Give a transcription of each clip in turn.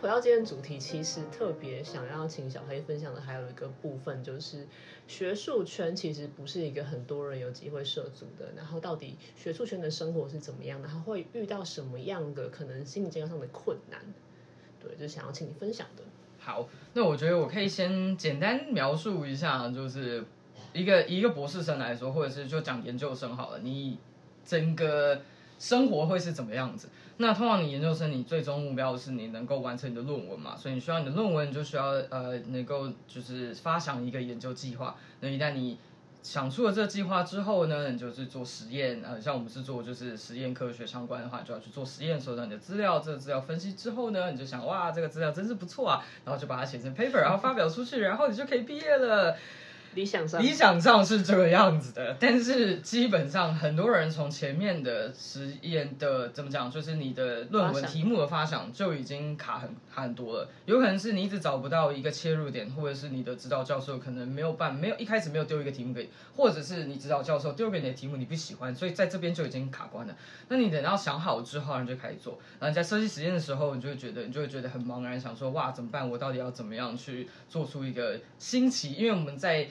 回到今天主题，其实特别想要请小黑分享的还有一个部分，就是学术圈其实不是一个很多人有机会涉足的。然后到底学术圈的生活是怎么样的？他会遇到什么样的可能心理健康上的困难？对，就想要请你分享的。好，那我觉得我可以先简单描述一下，就是一个一个博士生来说，或者是就讲研究生好了，你整个生活会是怎么样子？那通常你研究生，你最终目标是你能够完成你的论文嘛？所以你需要你的论文就需要呃能够就是发想一个研究计划。那一旦你想出了这个计划之后呢，你就是做实验。呃，像我们是做就是实验科学相关的话，就要去做实验，收到你的资料。这个资料分析之后呢，你就想哇，这个资料真是不错啊，然后就把它写成 paper，然后发表出去，然后你就可以毕业了。理想上，理想上是这个样子的，但是基本上很多人从前面的实验的怎么讲，就是你的论文题目的发想就已经卡很卡很多了。有可能是你一直找不到一个切入点，或者是你的指导教授可能没有办没有一开始没有丢一个题目给，或者是你指导教授丢给你的题目你不喜欢，所以在这边就已经卡关了。那你等到想好之后，你就开始做。然后在设计实验的时候，你就会觉得你就会觉得很茫然，想说哇怎么办？我到底要怎么样去做出一个新奇？因为我们在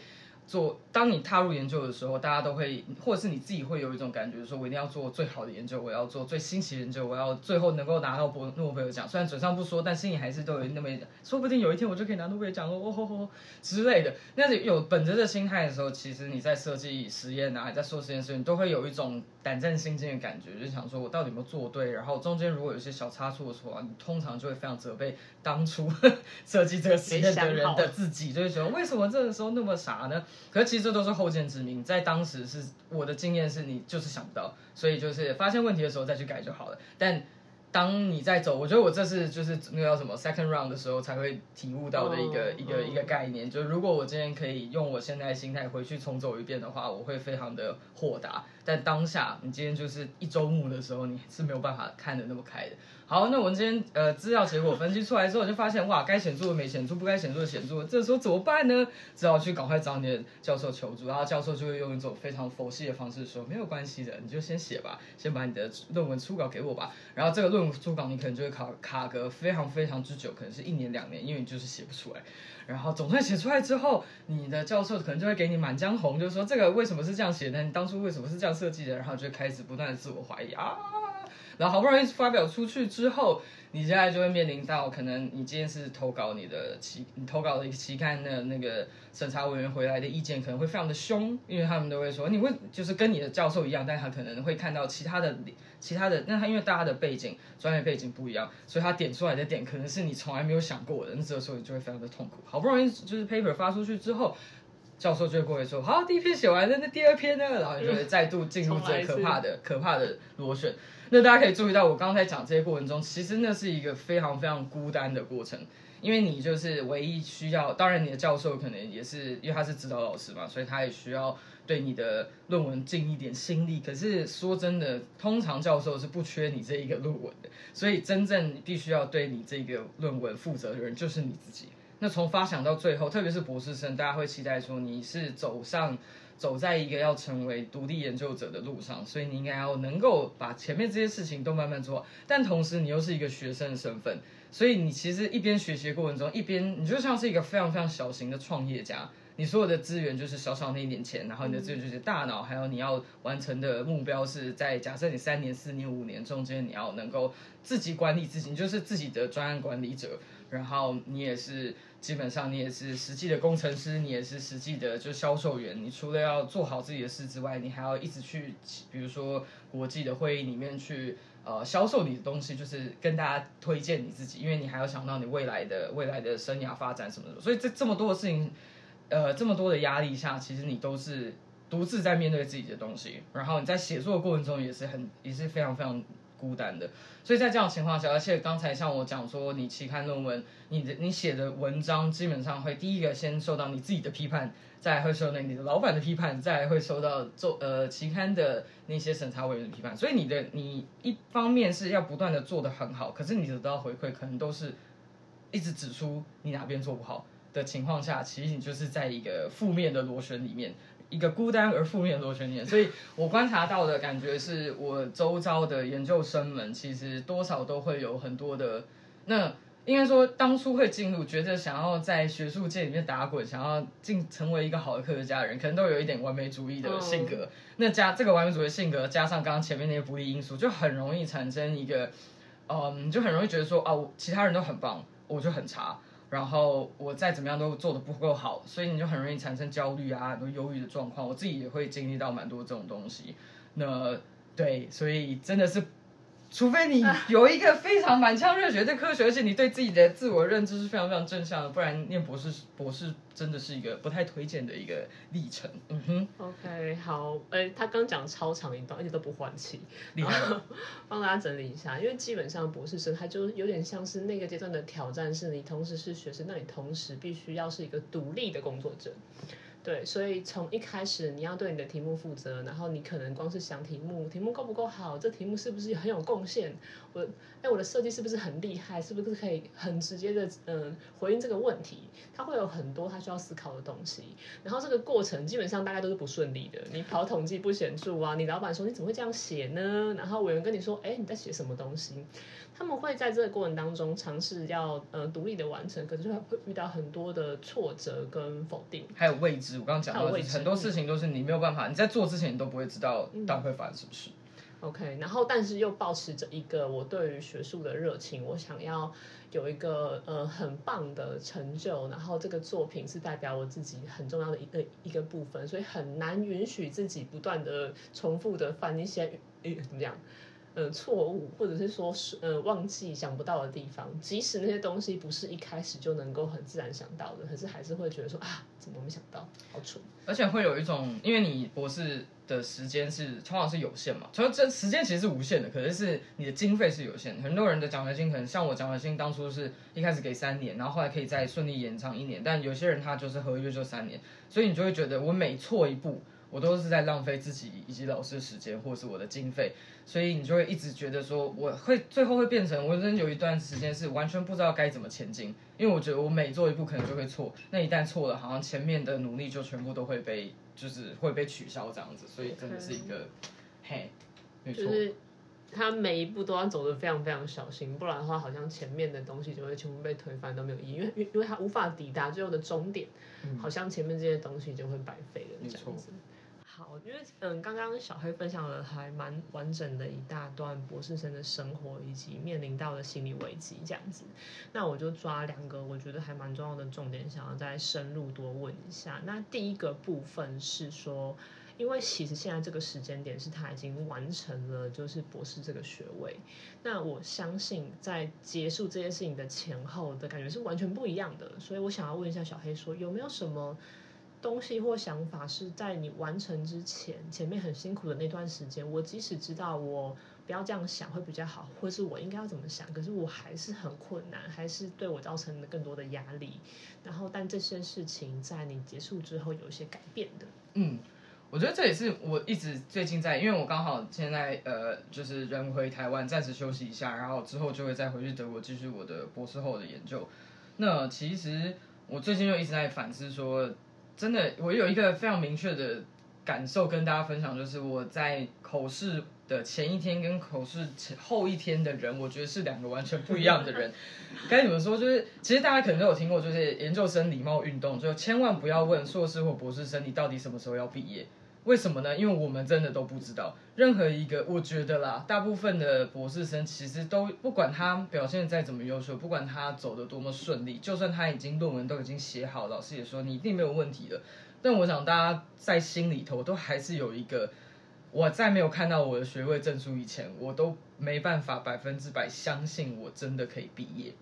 做，当你踏入研究的时候，大家都会，或者是你自己会有一种感觉，说我一定要做最好的研究，我要做最新奇的研究，我要最后能够拿到诺诺贝尔奖。虽然嘴上不说，但心里还是都有那么一点，说不定有一天我就可以拿诺贝尔奖了，哦吼吼之类的。那是有本着这心态的时候，其实你在设计实验啊，在做实验时，你都会有一种胆战心惊的感觉，就想说我到底有没有做对。然后中间如果有些小差错的话，你通常就会非常责备当初 设计这个实验的人的自己，就会觉得为什么这个时候那么傻呢？可是其实这都是后见之明，在当时是我的经验是你就是想不到，所以就是发现问题的时候再去改就好了。但当你在走，我觉得我这是就是那个叫什么 second round 的时候才会体悟到的一个一个一个概念。就如果我今天可以用我现在的心态回去重走一遍的话，我会非常的豁达。但当下你今天就是一周目的时候，你是没有办法看得那么开的。好，那我们今天呃资料结果分析出来之后，就发现哇，该显著的没显著，不该显著的显著，这时候怎么办呢？只好去赶快找你的教授求助，然后教授就会用一种非常佛系的方式说，没有关系的，你就先写吧，先把你的论文初稿给我吧。然后这个论文初稿你可能就会卡卡格非常非常之久，可能是一年两年，因为你就是写不出来。然后总算写出来之后，你的教授可能就会给你满江红，就说这个为什么是这样写的？你当初为什么是这样设计的？然后就开始不断的自我怀疑啊。然后好不容易发表出去之后，你现在就会面临到可能你今天是投稿你的期，你投稿的一个期刊的那个审查委员回来的意见可能会非常的凶，因为他们都会说你会就是跟你的教授一样，但他可能会看到其他的 其他的，那他因为大家的背景专业背景不一样，所以他点出来的点可能是你从来没有想过的，那这个时候你就会非常的痛苦。好不容易就是 paper 发出去之后。教授就会过来说：“好，第一篇写完了，那第二篇呢？”然后就会再度进入这可怕的、可怕的螺旋。那大家可以注意到，我刚才讲这些过程中，其实那是一个非常非常孤单的过程，因为你就是唯一需要。当然，你的教授可能也是，因为他是指导老师嘛，所以他也需要对你的论文尽一点心力。可是说真的，通常教授是不缺你这一个论文的，所以真正必须要对你这个论文负责的人就是你自己。那从发想到最后，特别是博士生，大家会期待说你是走上走在一个要成为独立研究者的路上，所以你应该要能够把前面这些事情都慢慢做。但同时，你又是一个学生的身份，所以你其实一边学习过程中，一边你就像是一个非常非常小型的创业家。你所有的资源就是小小那一点钱，然后你的资源就是大脑，还有你要完成的目标是在假设你三年、四年、五年中间，你要能够自己管理自己，你就是自己的专案管理者。然后你也是，基本上你也是实际的工程师，你也是实际的就销售员。你除了要做好自己的事之外，你还要一直去，比如说国际的会议里面去，呃，销售你的东西，就是跟大家推荐你自己，因为你还要想到你未来的未来的生涯发展什么的。所以这这么多的事情，呃，这么多的压力下，其实你都是独自在面对自己的东西。然后你在写作过程中也是很也是非常非常。孤单的，所以在这样情况下，而且刚才像我讲说，你期刊论文，你的你写的文章基本上会第一个先受到你自己的批判，再会受到你的老板的批判，再会受到做呃期刊的那些审查委员的批判。所以你的你一方面是要不断的做的很好，可是你得到回馈可能都是一直指出你哪边做不好的情况下，其实你就是在一个负面的螺旋里面。一个孤单而负面的螺旋点，所以我观察到的感觉是我周遭的研究生们其实多少都会有很多的那应该说当初会进入，觉得想要在学术界里面打滚，想要进成为一个好的科学家的人，可能都有一点完美主义的性格。那加这个完美主义性格，加上刚刚前面那些不利因素，就很容易产生一个，嗯，就很容易觉得说啊，其他人都很棒，我就很差，然后我再怎么样都做的不够好，所以你就很容易产生焦虑啊，很多忧郁的状况。我自己也会经历到蛮多这种东西。那对，所以真的是。除非你有一个非常满腔热血的科学，而且你对自己的自我认知是非常非常正向的，不然念博士博士真的是一个不太推荐的一个历程。嗯哼，OK，好，哎，他刚讲超长一段，而且都不换气，厉害。帮大家整理一下，因为基本上博士生他就有点像是那个阶段的挑战，是你同时是学生，那你同时必须要是一个独立的工作者。对，所以从一开始你要对你的题目负责，然后你可能光是想题目，题目够不够好，这题目是不是很有贡献？我，哎，我的设计是不是很厉害？是不是可以很直接的，嗯，回应这个问题？它会有很多他需要思考的东西，然后这个过程基本上大概都是不顺利的。你跑统计不显著啊，你老板说你怎么会这样写呢？然后委员跟你说，哎，你在写什么东西？他们会在这个过程当中尝试要呃独立的完成，可是会会遇到很多的挫折跟否定，还有未知。我刚刚讲到很多事情都是你没有办法，你在做之前你都不会知道到底会发生什么事。OK，然后但是又保持着一个我对于学术的热情，我想要有一个呃很棒的成就，然后这个作品是代表我自己很重要的一个一个部分，所以很难允许自己不断的重复的犯一些怎么讲？呃，错误，或者是说，是呃，忘记想不到的地方，即使那些东西不是一开始就能够很自然想到的，可是还是会觉得说啊，怎么没想到，好蠢。而且会有一种，因为你博士的时间是通常是有限嘛，除了这时间其实是无限的，可是是你的经费是有限。很多人的奖学金可能像我奖学金当初是一开始给三年，然后后来可以再顺利延长一年，但有些人他就是合约就三年，所以你就会觉得我每错一步。我都是在浪费自己以及老师的时间，或是我的经费，所以你就会一直觉得说，我会最后会变成，我真有一段时间是完全不知道该怎么前进，因为我觉得我每做一步可能就会错，那一旦错了，好像前面的努力就全部都会被，就是会被取消这样子，所以真的是一个，嘿，没错。他每一步都要走得非常非常小心，不然的话，好像前面的东西就会全部被推翻，都没有意义。因为因为他无法抵达最后的终点，好像前面这些东西就会白费了这样子。好，因为嗯，刚刚小黑分享了还蛮完整的一大段博士生的生活以及面临到的心理危机这样子，那我就抓两个我觉得还蛮重要的重点，想要再深入多问一下。那第一个部分是说，因为其实现在这个时间点是他已经完成了就是博士这个学位，那我相信在结束这件事情的前后的感觉是完全不一样的，所以我想要问一下小黑说，有没有什么？东西或想法是在你完成之前，前面很辛苦的那段时间，我即使知道我不要这样想会比较好，或是我应该要怎么想，可是我还是很困难，还是对我造成了更多的压力。然后，但这些事情在你结束之后有一些改变的。嗯，我觉得这也是我一直最近在，因为我刚好现在呃，就是人回台湾暂时休息一下，然后之后就会再回去德国继续我的博士后的研究。那其实我最近就一直在反思说。真的，我有一个非常明确的感受跟大家分享，就是我在口试的前一天跟口试前后一天的人，我觉得是两个完全不一样的人。该怎么说？就是其实大家可能都有听过，就是研究生礼貌运动，就千万不要问硕士或博士生你到底什么时候要毕业。为什么呢？因为我们真的都不知道。任何一个，我觉得啦，大部分的博士生其实都不管他表现再怎么优秀，不管他走的多么顺利，就算他已经论文都已经写好，老师也说你一定没有问题的。但我想大家在心里头都还是有一个，我在没有看到我的学位证书以前，我都没办法百分之百相信我真的可以毕业。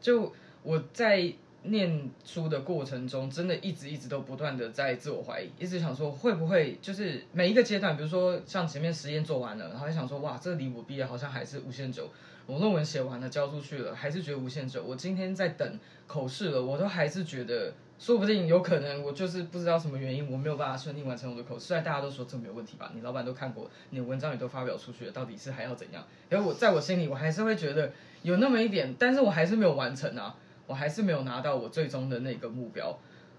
就我在。念书的过程中，真的一直一直都不断的在自我怀疑，一直想说会不会就是每一个阶段，比如说像前面实验做完了，然后想说哇，这离我毕业好像还是无限久。我论文写完了交出去了，还是觉得无限久。我今天在等口试了，我都还是觉得说不定有可能我就是不知道什么原因，我没有办法顺利完成我的口试。虽然大家都说这没有问题吧，你老板都看过，你文章也都发表出去了，到底是还要怎样？然后我在我心里我还是会觉得有那么一点，但是我还是没有完成啊。我还是没有拿到我最终的那个目标，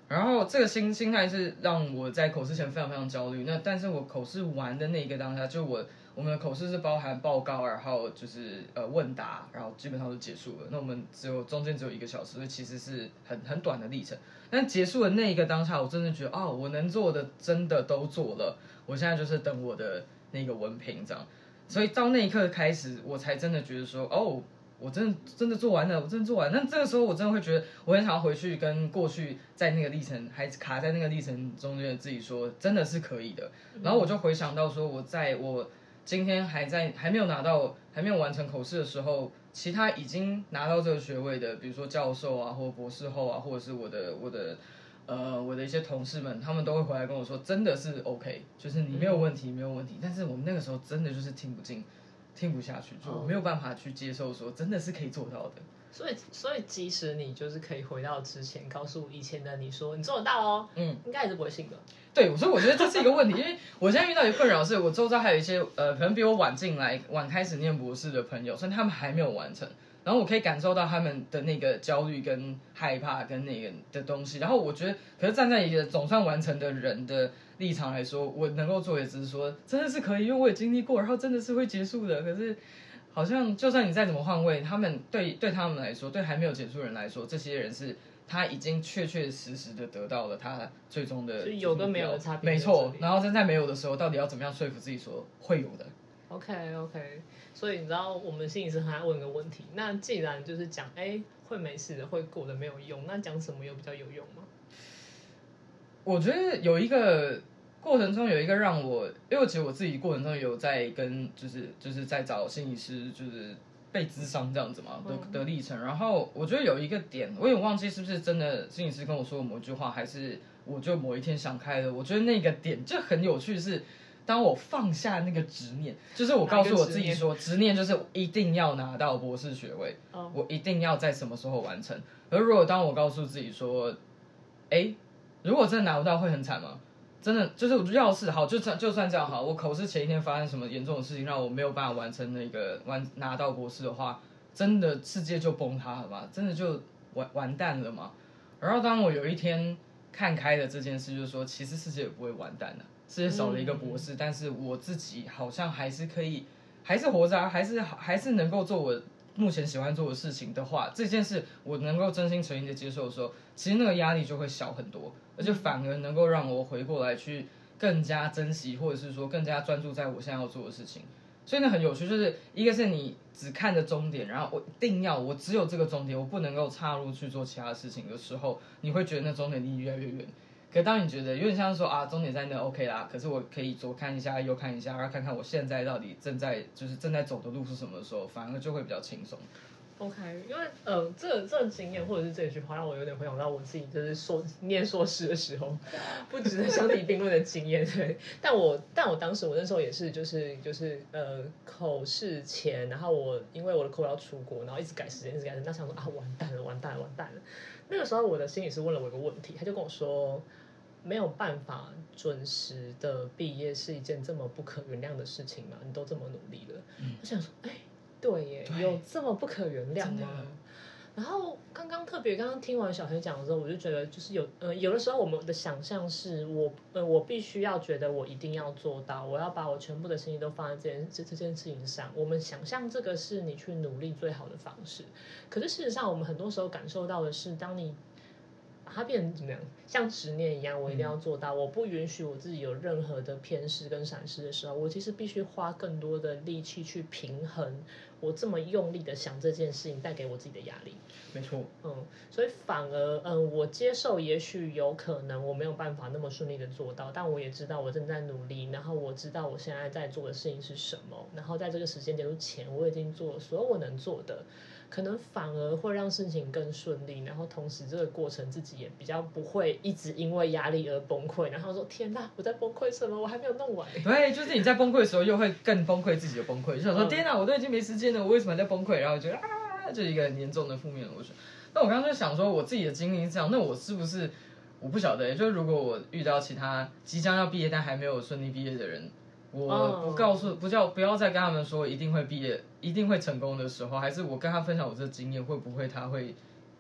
然后这个心心态是让我在口试前非常非常焦虑。那但是我口试完的那一个当下，就我我们的口试是包含报告，然后就是呃问答，然后基本上都结束了。那我们只有中间只有一个小时，所以其实是很很短的历程。但结束的那一个当下，我真的觉得哦，我能做的真的都做了。我现在就是等我的那个文凭这样。所以到那一刻开始，我才真的觉得说哦。我真的真的做完了，我真的做完。那这个时候，我真的会觉得，我很想要回去跟过去在那个历程还卡在那个历程中间的自己说，真的是可以的。然后我就回想到说，我在我今天还在还没有拿到还没有完成口试的时候，其他已经拿到这个学位的，比如说教授啊，或博士后啊，或者是我的我的呃我的一些同事们，他们都会回来跟我说，真的是 OK，就是你没有问题，没有问题。但是我们那个时候真的就是听不进。听不下去，就没有办法去接受，说真的是可以做到的。所以，所以即使你就是可以回到之前，告诉以前的你说你做得到哦，嗯，应该也是不会信的。对，所以我觉得这是一个问题，因为我现在遇到一个困扰，是我周遭还有一些呃，可能比我晚进来、晚开始念博士的朋友，所以他们还没有完成。然后我可以感受到他们的那个焦虑跟害怕跟那个的东西。然后我觉得，可是站在一个总算完成的人的。立场来说，我能够做也只是说，真的是可以，因为我也经历过，然后真的是会结束的。可是，好像就算你再怎么换位，他们对对他们来说，对还没有结束人来说，这些人是他已经确确实实的得到了他最终的有跟没有的差别。没错，然后在没有的时候，到底要怎么样说服自己说会有的？OK OK，所以你知道，我们心理师很爱问一个问题：那既然就是讲，哎，会没事的，会过的没有用，那讲什么又比较有用吗？我觉得有一个过程中有一个让我，因为其实我自己过程中有在跟就是就是在找心理师，就是被咨商这样子嘛的的历程。然后我觉得有一个点，我也忘记是不是真的心理师跟我说某一句话，还是我就某一天想开了。我觉得那个点就很有趣，是当我放下那个执念，就是我告诉我自己说，执念就是一定要拿到博士学位，我一定要在什么时候完成。而如果当我告诉自己说，哎。如果真的拿不到，会很惨吗？真的就是，要是好，就算就算这样好，我口试前一天发生什么严重的事情，让我没有办法完成那个完拿到博士的话，真的世界就崩塌了吗？真的就完完蛋了吗？然后当我有一天看开了这件事，就是说，其实世界也不会完蛋的，世界少了一个博士，但是我自己好像还是可以，还是活着，还是还是能够做我。目前喜欢做的事情的话，这件事我能够真心诚意的接受的时候，其实那个压力就会小很多，而且反而能够让我回过来去更加珍惜，或者是说更加专注在我现在要做的事情。所以呢，很有趣，就是一个是你只看着终点，然后我一定要我只有这个终点，我不能够插入去做其他事情的时候，你会觉得那终点离你越来越远。可当你觉得有点像说啊，终点在那 OK 啦，可是我可以左看一下，右看一下，然后看看我现在到底正在就是正在走的路是什么时候，反而就会比较轻松。OK，因为呃，这这个经验或者是这句话让我有点回想到我自己就是硕念硕士的时候，不值得相提并论的经验。对，但我但我当时我那时候也是就是就是呃口试前，然后我因为我的口要出国，然后一直改时间，一直改时间，那想说啊完蛋了，完蛋了，完蛋了。那个时候我的心理师问了我一个问题，他就跟我说。没有办法准时的毕业是一件这么不可原谅的事情吗？你都这么努力了，我想说，哎，对耶，有这么不可原谅吗？然后刚刚特别刚刚听完小黑讲的时候，我就觉得就是有呃有的时候我们的想象是我呃我必须要觉得我一定要做到，我要把我全部的心意都放在这件这这件事情上。我们想象这个是你去努力最好的方式，可是事实上我们很多时候感受到的是，当你。它变成怎么样？像执念一样，我一定要做到。我不允许我自己有任何的偏失跟闪失的时候，我其实必须花更多的力气去平衡我这么用力的想这件事情带给我自己的压力。没错，嗯，所以反而，嗯，我接受，也许有可能我没有办法那么顺利的做到，但我也知道我正在努力，然后我知道我现在在做的事情是什么，然后在这个时间点之前，我已经做了所有我能做的。可能反而会让事情更顺利，然后同时这个过程自己也比较不会一直因为压力而崩溃，然后说天哪，我在崩溃什么？我还没有弄完。对，就是你在崩溃的时候，又会更崩溃自己的崩溃，就想说天哪，我都已经没时间了，我为什么还在崩溃？然后觉得啊，就一个很严重的负面逻辑。那我刚刚就想说，我自己的经历是这样，那我是不是我不晓得？就是如果我遇到其他即将要毕业但还没有顺利毕业的人。我不告诉，不叫不要再跟他们说一定会毕业，一定会成功的时候，还是我跟他分享我这经验，会不会他会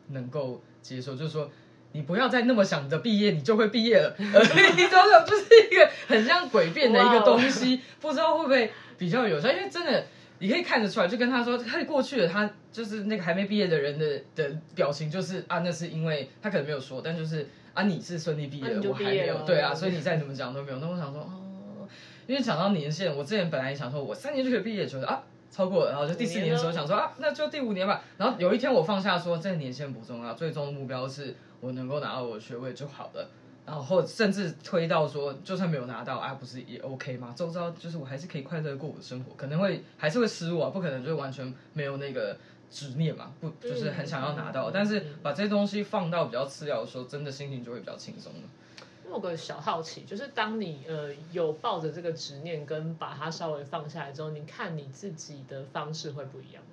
能够接受？就是说，你不要再那么想着毕业，你就会毕业了。你知道，就是一个很像诡辩的一个东西，不知道会不会比较有效？因为真的，你可以看得出来，就跟他说，他过去了，他就是那个还没毕业的人的的表情，就是啊，那是因为他可能没有说，但就是啊，你是顺利毕业了，我还没有，对啊，所以你再怎么讲都没有。那我想说，哦，因为讲到年限，我之前本来也想说，我三年就可以毕业，觉得啊。超过了，然后就第四年的时候想说啊，那就第五年吧。然后有一天我放下说，这个年限不重要，最终的目标是我能够拿到我的学位就好了。然后或甚至推到说，就算没有拿到啊，不是也 OK 吗？周遭就是我还是可以快乐过我的生活，可能会还是会失落，不可能就完全没有那个执念嘛，不就是很想要拿到，但是把这些东西放到比较次要的时候，真的心情就会比较轻松了。有个小好奇，就是当你呃有抱着这个执念，跟把它稍微放下来之后，你看你自己的方式会不一样。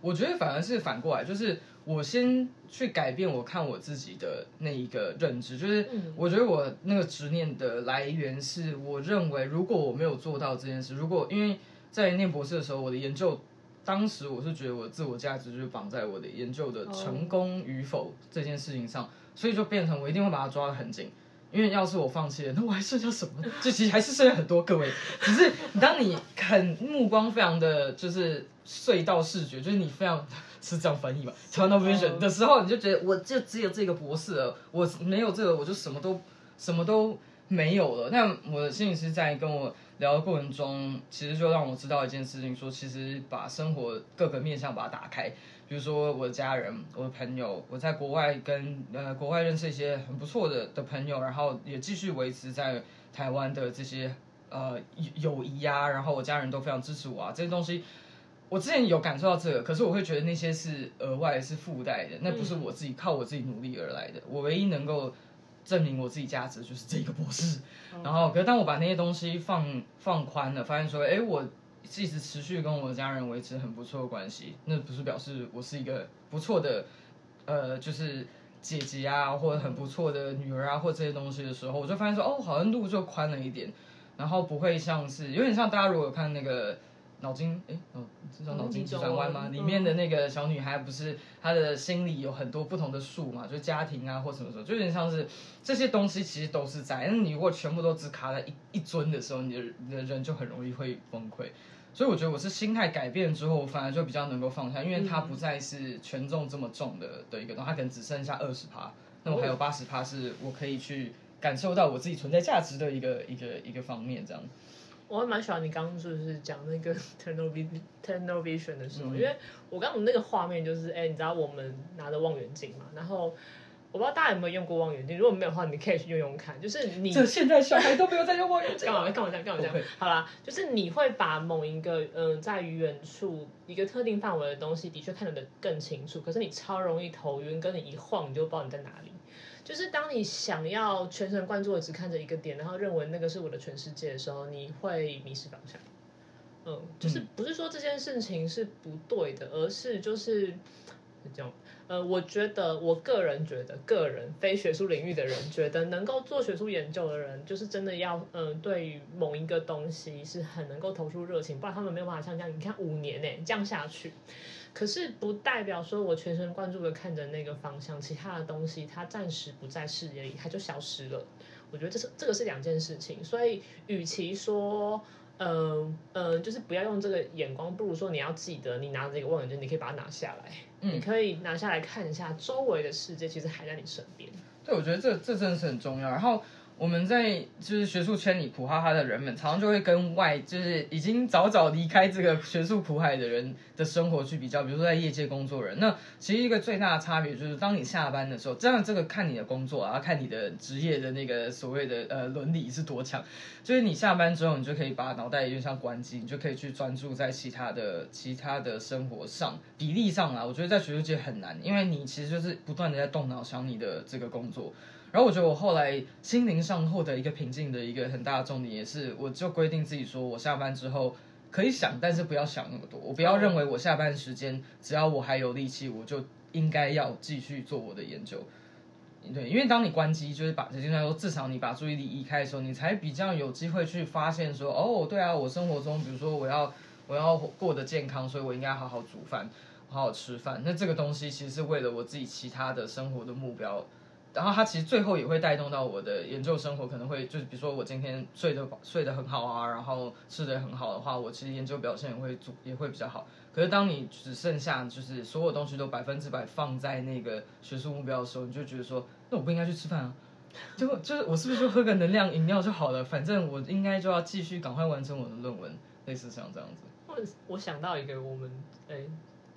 我觉得反而是反过来，就是我先去改变我看我自己的那一个认知，就是我觉得我那个执念的来源是，我认为如果我没有做到这件事，如果因为在念博士的时候，我的研究当时我是觉得我自我价值就是绑在我的研究的成功与否这件事情上，所以就变成我一定会把它抓得很紧。因为要是我放弃了，那我还剩下什么？就其实还是剩下很多。各位，只是当你很目光非常的就是隧道视觉，就是你非常是这样翻译吧，tunnel vision 的时候，你就觉得我就只有这个博士了，我没有这个，我就什么都什么都没有了。那我的心理师在跟我聊的过程中，其实就让我知道一件事情，说其实把生活各个面向把它打开。比如说我的家人、我的朋友，我在国外跟呃国外认识一些很不错的的朋友，然后也继续维持在台湾的这些呃友谊啊，然后我家人都非常支持我啊，这些东西我之前有感受到这个，可是我会觉得那些是额外是附带的，那不是我自己靠我自己努力而来的，我唯一能够证明我自己价值就是这个博士，然后可是当我把那些东西放放宽了，发现说，哎我。一直持续跟我的家人维持很不错的关系，那不是表示我是一个不错的，呃，就是姐姐啊，或者很不错的女儿啊，或这些东西的时候，我就发现说，哦，好像路就宽了一点，然后不会像是有点像大家如果看那个脑筋，哎，哦，这叫脑筋急转弯吗？里面的那个小女孩不是她的心里有很多不同的树嘛，就家庭啊或什么什么，就有点像是这些东西其实都是在，那你如果全部都只卡在一一尊的时候，你的你的人就很容易会崩溃。所以我觉得我是心态改变之后，反而就比较能够放下，因为它不再是权重这么重的的一个东西，它可能只剩下二十趴，那我还有八十趴是我可以去感受到我自己存在价值的一个一个一个方面，这样。我还蛮喜欢你刚刚就是讲那个 tunnel tunnel vision 的时候，因为我刚刚那个画面就是，哎，你知道我们拿着望远镜嘛，然后。我不知道大家有没有用过望远镜，如果没有的话，你可以去用用看。就是你这现在小孩都没有在用望远镜，干嘛干嘛这样干嘛这样？好啦，就是你会把某一个嗯，在远处一个特定范围的东西，的确看得更清楚。可是你超容易头晕，跟你一晃你就不知道你在哪里。就是当你想要全神贯注的只看着一个点，然后认为那个是我的全世界的时候，你会迷失方向。嗯，就是不是说这件事情是不对的，而是就是这样。呃，我觉得，我个人觉得，个人非学术领域的人觉得，能够做学术研究的人，就是真的要，嗯，对于某一个东西是很能够投出热情，不然他们没有办法像这样，你看五年呢，这样下去。可是不代表说我全神贯注的看着那个方向，其他的东西它暂时不在视野里，它就消失了。我觉得这是这个是两件事情，所以与其说。嗯嗯，就是不要用这个眼光，不如说你要记得，你拿着这个望远镜，你可以把它拿下来，你可以拿下来看一下周围的世界，其实还在你身边。对，我觉得这这真的是很重要。然后。我们在就是学术圈里苦哈哈的人们，常常就会跟外就是已经早早离开这个学术苦海的人的生活去比较。比如说在业界工作人，那其实一个最大的差别就是，当你下班的时候，这样这个看你的工作啊，看你的职业的那个所谓的呃伦理是多强。就是你下班之后，你就可以把脑袋有点像关机，你就可以去专注在其他的其他的生活上。比例上啊，我觉得在学术界很难，因为你其实就是不断的在动脑想你的这个工作。然后我觉得我后来心灵上获得一个平静的一个很大的重点，也是我就规定自己说，我下班之后可以想，但是不要想那么多。我不要认为我下班时间只要我还有力气，我就应该要继续做我的研究。对，因为当你关机，就是把，就像说，至少你把注意力移开的时候，你才比较有机会去发现说，哦，对啊，我生活中，比如说我要我要过得健康，所以我应该好好煮饭，好好吃饭。那这个东西其实是为了我自己其他的生活的目标。然后它其实最后也会带动到我的研究生活，可能会就是比如说我今天睡得睡得很好啊，然后吃得很好的话，我其实研究表现也会做也会比较好。可是当你只剩下就是所有东西都百分之百放在那个学术目标的时候，你就觉得说，那我不应该去吃饭啊，就就是我是不是就喝个能量饮料就好了？反正我应该就要继续赶快完成我的论文，类似像这样子。我我想到一个我们哎。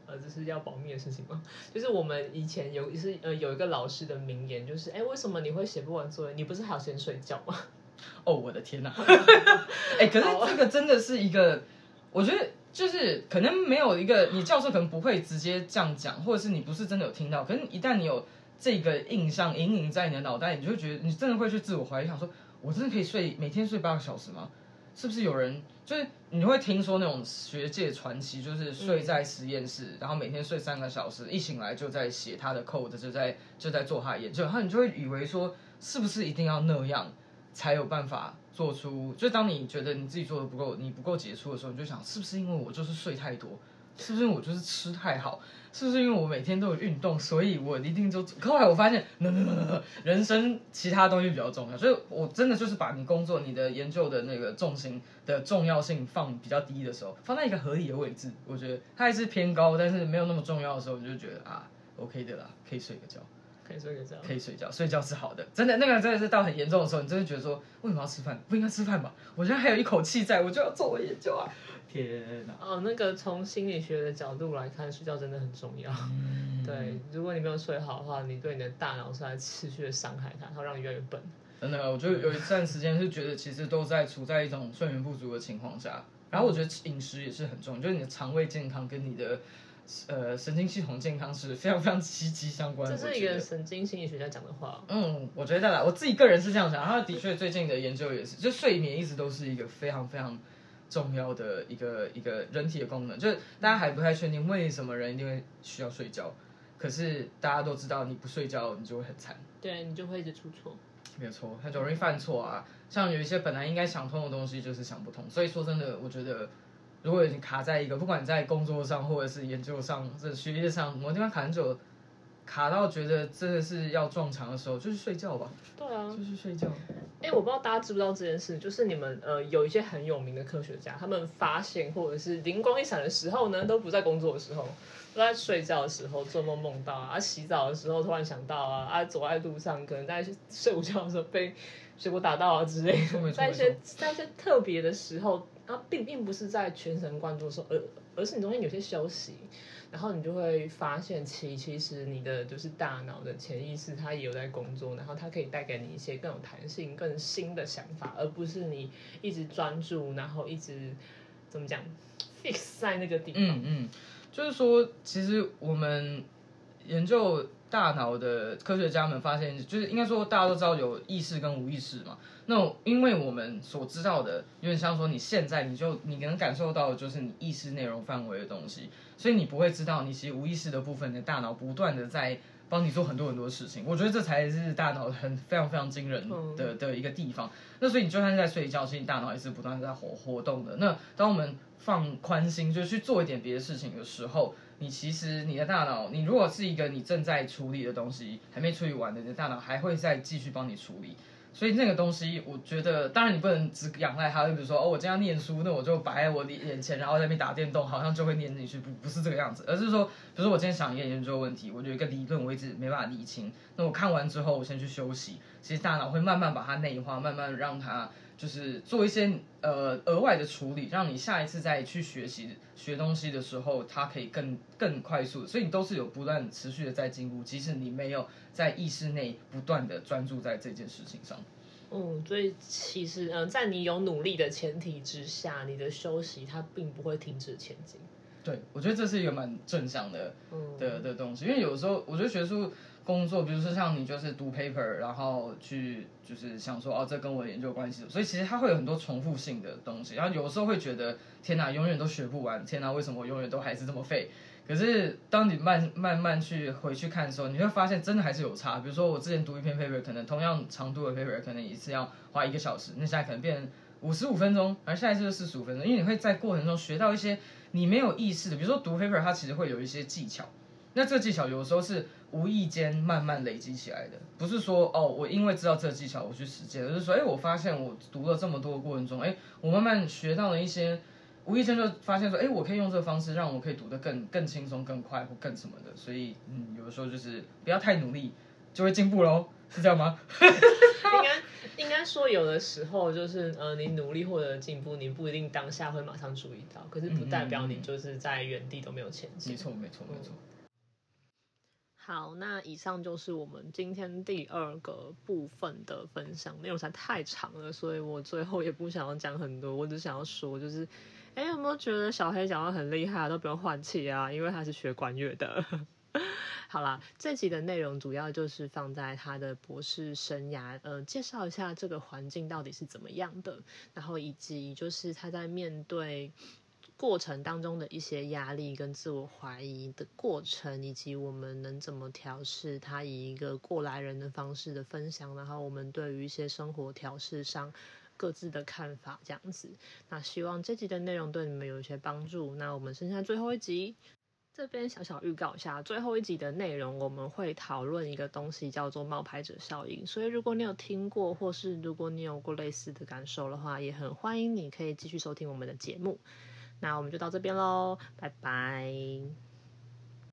呃，这是要保密的事情吗？就是我们以前有是呃有一个老师的名言，就是哎，为什么你会写不完作业？你不是还要先睡觉吗？哦，我的天哪！哎，可是这个真的是一个，我觉得就是可能没有一个，你教授可能不会直接这样讲，或者是你不是真的有听到。可是，一旦你有这个印象隐隐在你的脑袋，你就会觉得你真的会去自我怀疑，想说我真的可以睡每天睡八个小时吗？是不是有人就是你会听说那种学界传奇，就是睡在实验室，然后每天睡三个小时，一醒来就在写他的 code，就在就在做他的研究，然后你就会以为说，是不是一定要那样才有办法做出？就当你觉得你自己做的不够，你不够杰出的时候，你就想，是不是因为我就是睡太多？是不是我就是吃太好？是不是因为我每天都有运动，所以我一定就？后来我发现，人生其他东西比较重要，所以我真的就是把你工作、你的研究的那个重心的重要性放比较低的时候，放在一个合理的位置。我觉得它还是偏高，但是没有那么重要的时候，你就觉得啊，OK 的啦，可以睡个觉，可以睡个觉，可以睡觉，睡觉是好的。真的，那个真的是到很严重的时候，你真的觉得说，为什么要吃饭？不应该吃饭吧？我现在还有一口气在，我就要做我研究啊。天呐！哦，那个从心理学的角度来看，睡觉真的很重要。对，如果你没有睡好的话，你对你的大脑是在持续的伤害它，它会让你越来越笨。真的，我就有一段时间是觉得，其实都在处在一种睡眠不足的情况下。然后我觉得饮食也是很重要，就是你的肠胃健康跟你的呃神经系统健康是非常非常息息相关。这是一个神经心理学家讲的话。嗯，我觉得啦，我自己个人是这样想。他的确最近的研究也是，就睡眠一直都是一个非常非常。重要的一个一个人体的功能，就是大家还不太确定为什么人一定会需要睡觉，可是大家都知道，你不睡觉你就会很惨，对你就会一直出错，没有错，很容易犯错啊。像有一些本来应该想通的东西，就是想不通。所以说真的，我觉得如果你卡在一个，不管在工作上或者是研究上、这学业上，某地方卡很久。卡到觉得真的是要撞墙的时候，就是睡觉吧。对啊，就是睡觉。哎，我不知道大家知不知道这件事，就是你们呃有一些很有名的科学家，他们发现或者是灵光一闪的时候呢，都不在工作的时候，都在睡觉的时候做梦梦到啊，洗澡的时候突然想到啊，啊走在路上可能在睡午觉的时候被水果打到啊之类的，在一些在一些特别的时候啊，并并不是在全神贯注的时候，而而是你中间有些休息。然后你就会发现，其其实你的就是大脑的潜意识，它也有在工作，然后它可以带给你一些更有弹性、更新的想法，而不是你一直专注，然后一直怎么讲 fix 在那个地方。嗯嗯，就是说，其实我们研究大脑的科学家们发现，就是应该说大家都知道有意识跟无意识嘛。那因为我们所知道的，有点像说你现在你就你能感受到的就是你意识内容范围的东西。所以你不会知道，你其实无意识的部分，你的大脑不断的在帮你做很多很多事情。我觉得这才是大脑很非常非常惊人的的一个地方。那所以你就算是在睡觉，其实大脑也是不断在活活动的。那当我们放宽心，就去做一点别的事情的时候，你其实你的大脑，你如果是一个你正在处理的东西还没处理完的，你的大脑还会再继续帮你处理。所以那个东西，我觉得，当然你不能只仰赖它。就比如说，哦，我今天要念书，那我就摆在我的眼前，然后在那边打电动，好像就会念进去，不不是这个样子。而是说，比如说我今天想研究问题，我有一个理论我一直没办法理清，那我看完之后，我先去休息。其实大脑会慢慢把它内化，慢慢让它就是做一些呃额外的处理，让你下一次再去学习学东西的时候，它可以更更快速。所以你都是有不断持续的在进步，即使你没有。在意识内不断的专注在这件事情上，嗯，所以其实，嗯，在你有努力的前提之下，你的休息它并不会停止前进。对，我觉得这是一个蛮正向的嗯的的东西，因为有时候我觉得学术工作，比如说像你就是读 paper，然后去就是想说哦，这跟我研究关系，所以其实它会有很多重复性的东西，然后有时候会觉得天哪，永远都学不完，天哪，为什么我永远都还是这么废？可是，当你慢慢慢去回去看的时候，你会发现真的还是有差。比如说，我之前读一篇 paper，可能同样长度的 paper，可能一次要花一个小时，那现在可能变五十五分钟，而下一次就四十五分钟。因为你会在过程中学到一些你没有意识的，比如说读 paper，它其实会有一些技巧，那这技巧有的时候是无意间慢慢累积起来的，不是说哦，我因为知道这技巧我去实践，而是说，哎，我发现我读了这么多的过程中，哎，我慢慢学到了一些，无意间就发现说，哎，我可以用这个方式让我可以读得更更轻松、更快或更什么的。所以，嗯，有的时候就是不要太努力，就会进步喽，是这样吗？应该应该说，有的时候就是呃，你努力获得进步，你不一定当下会马上注意到，可是不代表你就是在原地都没有前进。没错，没错，没错。好，那以上就是我们今天第二个部分的分享内容，实在太长了，所以我最后也不想要讲很多，我只想要说，就是，哎，有没有觉得小黑讲的很厉害，都不用换气啊？因为他是学管乐的。好啦，这集的内容主要就是放在他的博士生涯，呃，介绍一下这个环境到底是怎么样的，然后以及就是他在面对。过程当中的一些压力跟自我怀疑的过程，以及我们能怎么调试，他以一个过来人的方式的分享，然后我们对于一些生活调试上各自的看法，这样子。那希望这集的内容对你们有一些帮助。那我们剩下最后一集，这边小小预告一下，最后一集的内容我们会讨论一个东西叫做冒牌者效应。所以如果你有听过，或是如果你有过类似的感受的话，也很欢迎你可以继续收听我们的节目。那我们就到这边喽，拜拜。